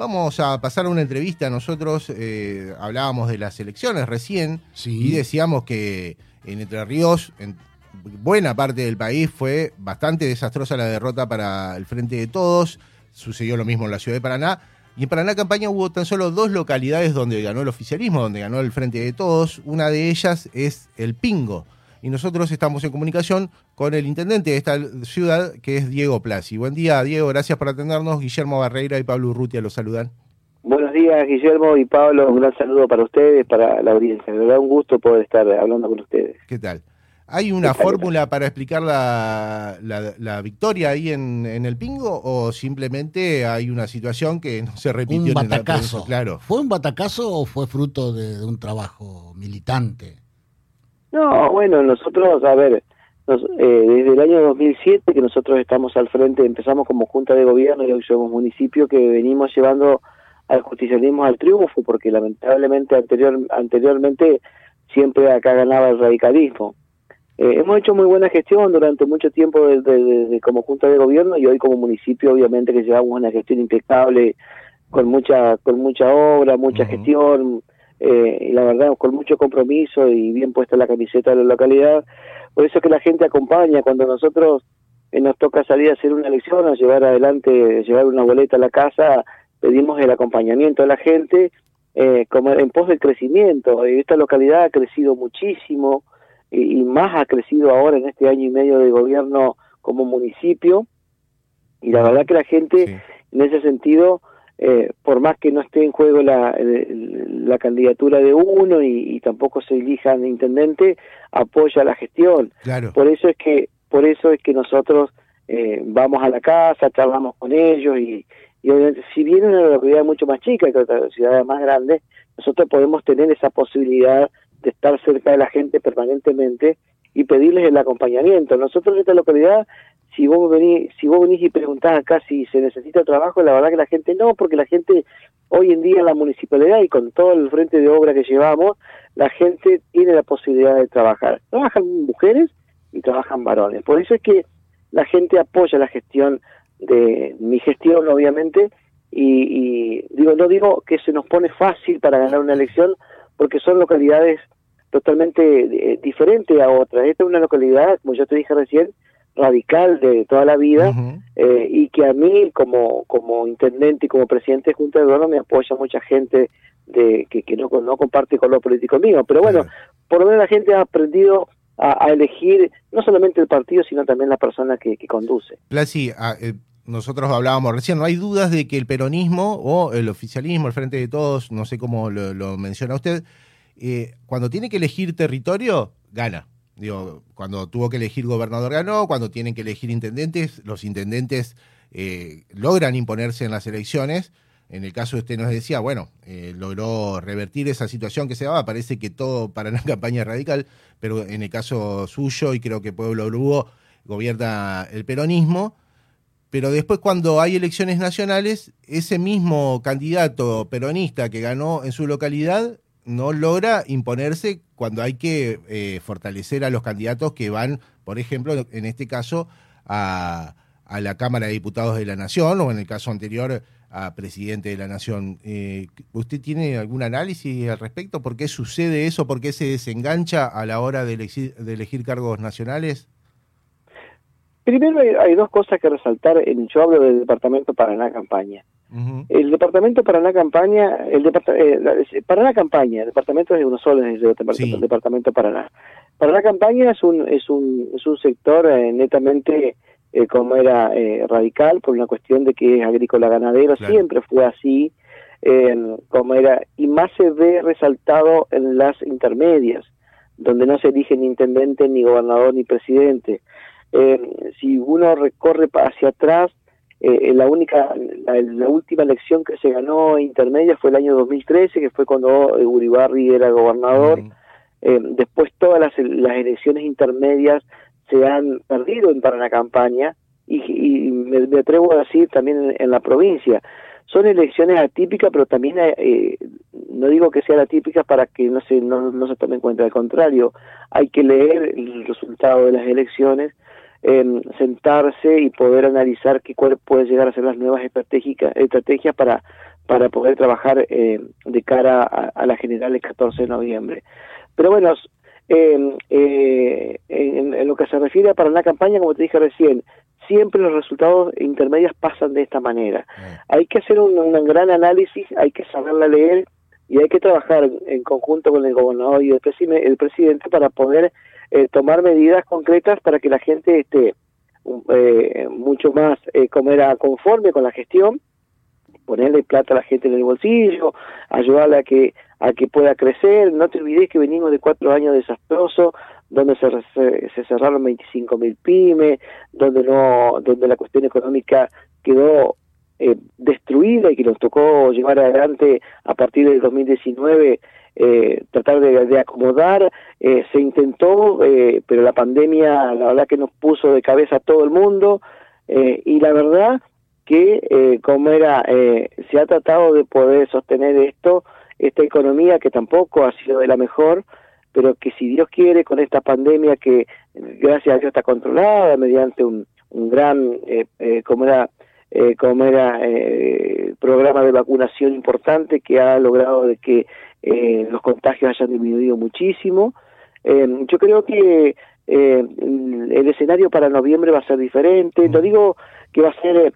Vamos a pasar a una entrevista. Nosotros eh, hablábamos de las elecciones recién Sí. y decíamos que en Entre Ríos, en buena parte del país, fue bastante desastrosa la derrota para el Frente de Todos. Sucedió lo mismo en la ciudad de Paraná. Y en Paraná Campaña hubo tan solo dos localidades donde ganó el oficialismo, donde ganó el Frente de Todos. Una de ellas es el Pingo. Y nosotros estamos en comunicación con el intendente de esta ciudad, que es Diego Plasi. Buen día, Diego, gracias por atendernos. Guillermo Barreira y Pablo Urrutia los saludan. Buenos días, Guillermo y Pablo. Un gran saludo para ustedes, para la audiencia. Me da un gusto poder estar hablando con ustedes. ¿Qué tal? ¿Hay una fórmula para explicar la, la- la victoria ahí en, en el Pingo o simplemente hay una situación que no se repitió Un en batacazo. Claro. ¿Fue un batacazo o fue fruto de, de un trabajo militante? No, bueno, nosotros, a ver, nos- eh, desde el año 2007 que nosotros estamos al frente, empezamos como Junta de Gobierno y hoy somos municipio que venimos llevando al justicialismo al triunfo, porque lamentablemente anterior, anteriormente siempre acá ganaba el radicalismo. Eh, hemos hecho muy buena gestión durante mucho tiempo de- de- de- de como Junta de Gobierno y hoy como municipio obviamente que llevamos una gestión impecable, con mucha, con mucha obra, mucha gestión, eh, y la verdad con mucho compromiso y bien puesta la camiseta de la localidad. Por eso es que la gente acompaña cuando nosotros eh, nos toca salir a hacer una elección, a llevar adelante, llevar una boleta a la casa, pedimos el acompañamiento de la gente eh, como en pos del crecimiento. Esta localidad ha crecido muchísimo y, y más ha crecido ahora en este año y medio de gobierno como municipio y la verdad que la gente Sí. en ese sentido, eh, por más que no esté en juego la, la candidatura de uno y, y tampoco se elijan intendente, apoya la gestión. Claro. Por eso es que, por eso es que nosotros eh, vamos a la casa, charlamos con ellos y, y obviamente, si bien una localidad mucho más chica que otras ciudades más grandes, nosotros podemos tener esa posibilidad de estar cerca de la gente permanentemente y pedirles el acompañamiento. Nosotros en esta localidad si vos venís, si vos venís y preguntás acá si se necesita trabajo, la verdad que la gente no, porque la gente hoy en día en la municipalidad y con todo el frente de obra que llevamos, la gente tiene la posibilidad de trabajar. Trabajan mujeres y trabajan varones. Por eso es que la gente apoya la gestión de mi gestión, obviamente, y, y digo, no digo que se nos pone fácil para ganar una elección, porque son localidades totalmente eh, diferentes a otras. Esta es una localidad, como yo te dije recién, radical de toda la vida eh, y que a mí como como intendente y como presidente de Junta de Gobierno me apoya mucha gente de que, que no, no comparte con lo político mío. Pero bueno, por lo menos la gente ha aprendido a, a elegir no solamente el partido, sino también la persona que, que conduce. Plasi, ah, eh, nosotros hablábamos recién, no hay dudas de que el peronismo o el oficialismo, el Frente de Todos, no sé cómo lo, lo menciona usted, eh, cuando tiene que elegir territorio, gana. Digo, cuando tuvo que elegir gobernador ganó, cuando tienen que elegir intendentes, los intendentes eh, logran imponerse en las elecciones. En el caso de usted nos decía, bueno, eh, logró revertir esa situación que se daba, parece que todo para una campaña radical, pero en el caso suyo y creo que Pueblo Lugo gobierna el peronismo, pero después cuando hay elecciones nacionales, ese mismo candidato peronista que ganó en su localidad no logra imponerse cuando hay que eh, fortalecer a los candidatos que van, por ejemplo, en este caso, a, la Cámara de Diputados de la Nación o en el caso anterior a presidente de la Nación. Eh, ¿Usted tiene algún análisis al respecto? ¿Por qué sucede eso? ¿Por qué se desengancha a la hora de elegir, de elegir cargos nacionales? Primero hay, hay dos cosas que resaltar. Yo hablo del Departamento Paraná Campaña. El Departamento Paraná Campaña, el departa- eh, la- Paraná Campaña, el departamento es uno solo, es el departamento, Sí. el departamento Paraná. Paraná Campaña es un, es un, es un sector eh, netamente eh, como era eh, radical por una cuestión de que es agrícola ganadero, Claro. siempre fue así, como era, y más se ve resaltado en las intermedias, donde no se elige ni intendente, ni gobernador, ni presidente. Eh, si uno recorre hacia atrás, eh, la única, la, la última elección que se ganó intermedia fue el año 2013, que fue cuando eh, Uribarri era gobernador. Eh, después todas las, las elecciones intermedias se han perdido en Paraná Campaña y, y me, me atrevo a decir también en, en la provincia. Son elecciones atípicas, pero también eh, no digo que sean atípicas para que no se, no, no se tome en cuenta, al contrario, hay que leer el resultado de las elecciones, eh, sentarse y poder analizar qué cuál puede llegar a ser las nuevas estrategias para, para poder trabajar eh, de cara a, la general el 14 de noviembre. Pero bueno, eh, en, lo que se refiere a Paraná Campaña, como te dije recién, siempre los resultados intermedios pasan de esta manera. Hay que hacer un, un, gran análisis, hay que saberla leer y hay que trabajar en conjunto con el gobernador y el, el presidente para poder eh, tomar medidas concretas para que la gente esté eh, mucho más eh, como era conforme con la gestión ponerle plata a la gente en el bolsillo ayudarla a que a que pueda crecer. No te olvides que venimos de cuatro años desastrosos donde se, se, cerraron 25 mil pymes donde no donde la cuestión económica quedó eh, destruida y que nos tocó llevar adelante a partir del 2019 eh, tratar de, acomodar, eh, se intentó, eh, pero la pandemia la verdad que nos puso de cabeza a todo el mundo y la verdad que como era, se ha tratado de poder sostener esto, esta economía que tampoco ha sido de la mejor, pero que si Dios quiere con esta pandemia que gracias a Dios está controlada mediante un, un gran, como era, eh, como era eh, programa de vacunación importante que ha logrado de que eh, los contagios hayan disminuido muchísimo. Eh, yo creo que eh, el escenario para noviembre va a ser diferente. No digo que va a ser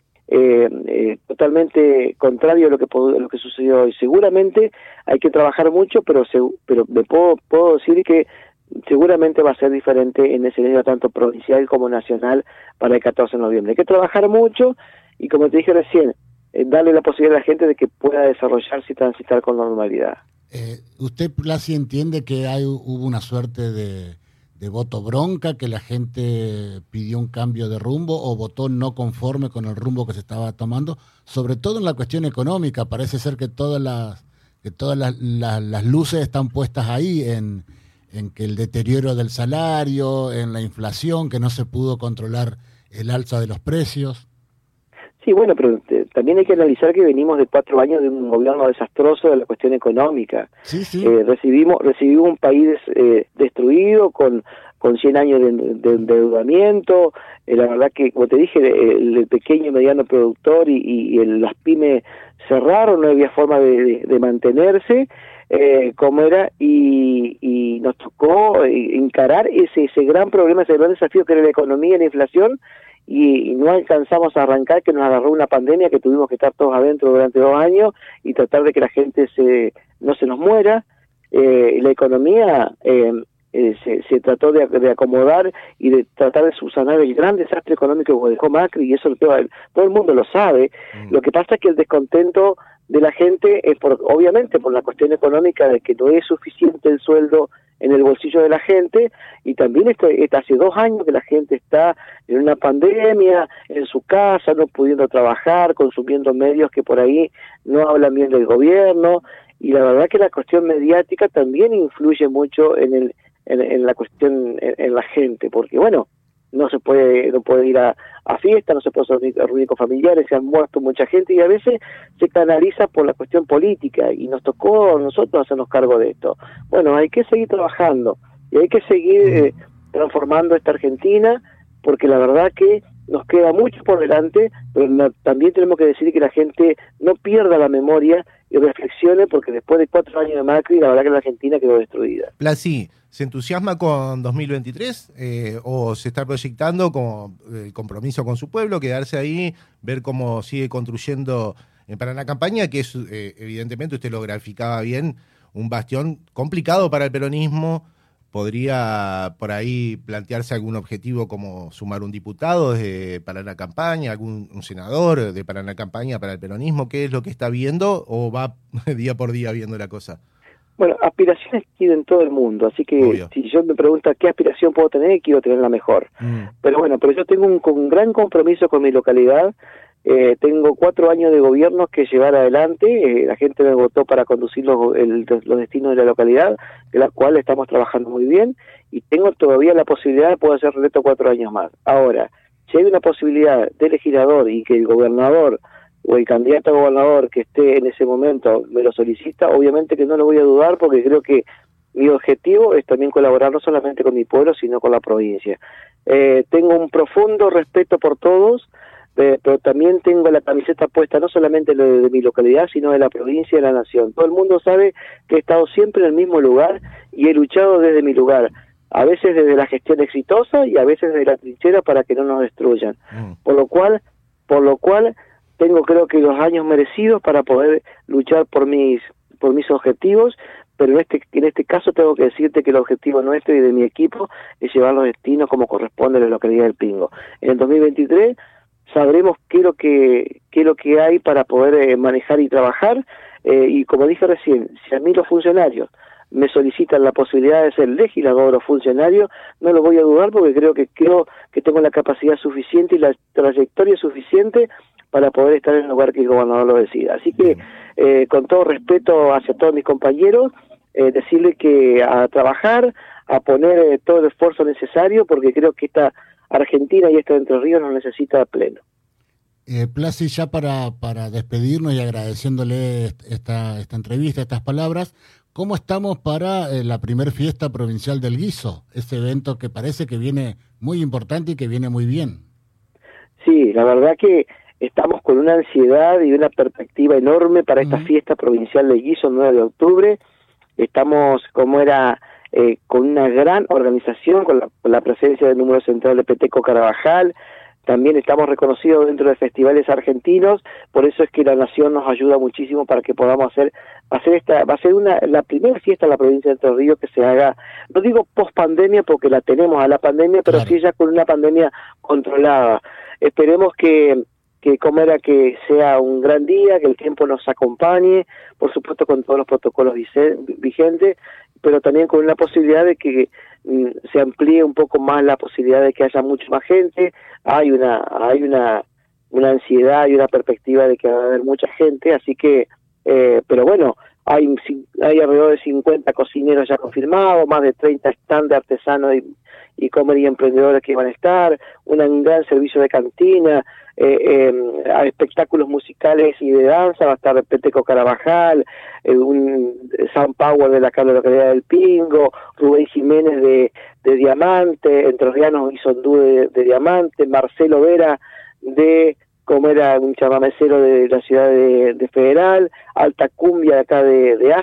totalmente contrario a lo que lo que sucedió hoy. Seguramente hay que trabajar mucho, pero pero me puedo puedo decir que seguramente va a ser diferente en el escenario tanto provincial como nacional para el 14 de noviembre. Hay que trabajar mucho y como te dije recién, eh, darle la posibilidad a la gente de que pueda desarrollarse y transitar con normalidad. Eh, ¿Usted, Plasi, entiende que hay, hubo una suerte de, voto bronca, que la gente pidió un cambio de rumbo o votó no conforme con el rumbo que se estaba tomando? Sobre todo en la cuestión económica, parece ser que todas las, que todas las, luces están puestas ahí en que el deterioro del salario, en la inflación, que no se pudo controlar el alza de los precios. Sí, bueno, pero eh, también hay que analizar que venimos de cuatro años de un gobierno desastroso de la cuestión económica. Sí, sí. Eh, recibimos, recibimos un país eh, destruido con, con 100 años de, endeudamiento. la verdad que, como te dije, el, pequeño y mediano productor y, y las pymes cerraron, no había forma de, mantenerse. como era y, y nos tocó encarar ese ese gran problema, ese gran desafío que era la economía y la inflación y, no alcanzamos a arrancar que nos agarró una pandemia que tuvimos que estar todos adentro durante dos años y tratar de que la gente se no se nos muera eh, la economía eh, eh, se, se, trató de, de, acomodar y de tratar de subsanar el gran desastre económico que dejó Macri y eso todo, todo el mundo lo sabe mm. lo que pasa es que el descontento de la gente es por obviamente por la cuestión económica de que no es suficiente el sueldo en el bolsillo de la gente y también esto, hace dos años que la gente está en una pandemia, en su casa, no pudiendo trabajar, consumiendo medios que por ahí no hablan bien del gobierno y la verdad que la cuestión mediática también influye mucho en el en, la cuestión en la gente porque bueno no se puede no puede ir a, a fiestas, no se puede reunir con familiares, se han muerto mucha gente y a veces se canaliza por la cuestión política y nos tocó a nosotros hacernos cargo de esto. Bueno, hay que seguir trabajando y hay que seguir eh, transformando esta Argentina porque la verdad que nos queda mucho por delante, pero también tenemos que decir que la gente no pierda la memoria y reflexione porque después de cuatro años de Macri, la verdad que la Argentina quedó destruida. Plasi, ¿se entusiasma con 2023 eh, o se está proyectando como el compromiso con su pueblo, quedarse ahí, ver cómo sigue construyendo para la campaña, que es eh, evidentemente, usted lo graficaba bien, un bastión complicado para el peronismo, podría por ahí plantearse algún objetivo como sumar un diputado para la campaña, algún un senador de para la campaña para el peronismo, ¿qué es lo que está viendo o va día por día viendo la cosa? Bueno, aspiraciones tienen todo el mundo, así que si yo me pregunto qué aspiración puedo tener, quiero tener la mejor. Mm. Pero bueno, pero yo tengo un, un gran compromiso con mi localidad, eh, tengo cuatro años de gobierno que llevar adelante, eh, la gente me votó para conducir los, los destinos de la localidad, de la cual estamos trabajando muy bien, y tengo todavía la posibilidad de poder hacer reto cuatro años más. Ahora, si hay una posibilidad de legislador y que el gobernador o el candidato a gobernador que esté en ese momento me lo solicita, obviamente que no lo voy a dudar porque creo que mi objetivo es también colaborar no solamente con mi pueblo, sino con la provincia. Eh, tengo un profundo respeto por todos, pero también tengo la camiseta puesta no solamente de, de, mi localidad, sino de la provincia y de la nación. Todo el mundo sabe que he estado siempre en el mismo lugar y he luchado desde mi lugar, a veces desde la gestión exitosa y a veces desde la trinchera para que no nos destruyan. Mm. Por lo cual, por lo cual tengo creo que los años merecidos para poder luchar por mis por mis objetivos, pero en este, en este caso tengo que decirte que el objetivo nuestro y de mi equipo es llevar los destinos como corresponde a la localidad del Pingo. En el 2023 sabremos qué es lo que, qué es lo que hay para poder eh, manejar y trabajar, eh, y como dije recién, si a mí los funcionarios me solicitan la posibilidad de ser legislador o funcionario, no lo voy a dudar porque creo que creo que tengo la capacidad suficiente y la trayectoria suficiente para poder estar en el lugar que el gobernador lo decida. Así que eh, con todo respeto hacia todos mis compañeros, eh, decirle que a trabajar, a poner eh, todo el esfuerzo necesario, porque creo que esta Argentina y esta Entre Ríos nos necesita a pleno. Eh, Plasi, ya para, para despedirnos y agradeciéndole esta, esta entrevista, estas palabras, ¿cómo estamos para la primer fiesta provincial del guiso? Ese evento que parece que viene muy importante y que viene muy bien. Sí, la verdad que estamos con una ansiedad y una perspectiva enorme para esta fiesta provincial de Guiso, 9 de octubre. Estamos, como era, eh, con una gran organización, con la, presencia del número central de Peteco Carabajal. También estamos reconocidos dentro de festivales argentinos, por eso es que la Nación nos ayuda muchísimo para que podamos hacer, hacer esta, va a ser una, la primera fiesta en la provincia de Entre Ríos que se haga, no digo post pandemia porque la tenemos a la pandemia, pero sí ya con una pandemia controlada. Esperemos que, que como era que sea un gran día, que el tiempo nos acompañe, por supuesto con todos los protocolos vigentes, pero también con la posibilidad de que mm, se amplíe un poco más la posibilidad de que haya mucha más gente. Hay una hay una una ansiedad y una perspectiva de que va a haber mucha gente, así que, eh, pero bueno, hay, hay alrededor de 50 cocineros ya confirmados, más de 30 stands de artesanos y, y comer y emprendedores que van a estar, un gran servicio de cantina, eh, eh, espectáculos musicales y de danza, va a estar Peteco Carabajal, eh, un San Power de la localidad del Pingo, Rubén Jiménez de, de Diamante, Entrerrianos y Sondú de, Diamante, Marcelo Vera de como era un chamamecero de la ciudad de, Federal, Alta Cumbia de acá de, de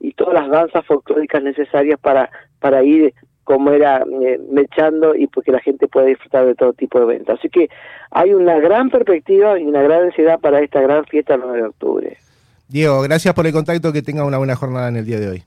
y todas las danzas folclóricas necesarias para, para ir como era eh, mechando y porque la gente pueda disfrutar de todo tipo de eventos. Así que hay una gran perspectiva y una gran ansiedad para esta gran fiesta el 9 de octubre. Diego, gracias por el contacto, que tenga una buena jornada en el día de hoy.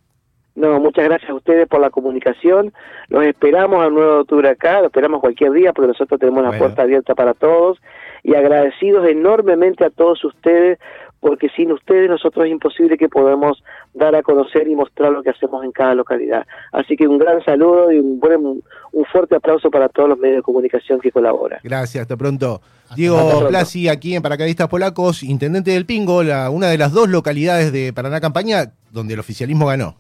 No, muchas gracias a ustedes por la comunicación. Los esperamos el 9 de octubre acá, lo esperamos cualquier día porque nosotros tenemos la puerta abierta para todos y agradecidos enormemente a todos ustedes porque sin ustedes nosotros es imposible que podamos dar a conocer y mostrar lo que hacemos en cada localidad. Así que un gran saludo y un, buen, un fuerte aplauso para todos los medios de comunicación que colaboran. Gracias, hasta pronto. Diego Plasi, aquí en Paracaidistas Polacos, intendente del Pingo, la, una de las dos localidades de Paraná Campaña donde el oficialismo ganó.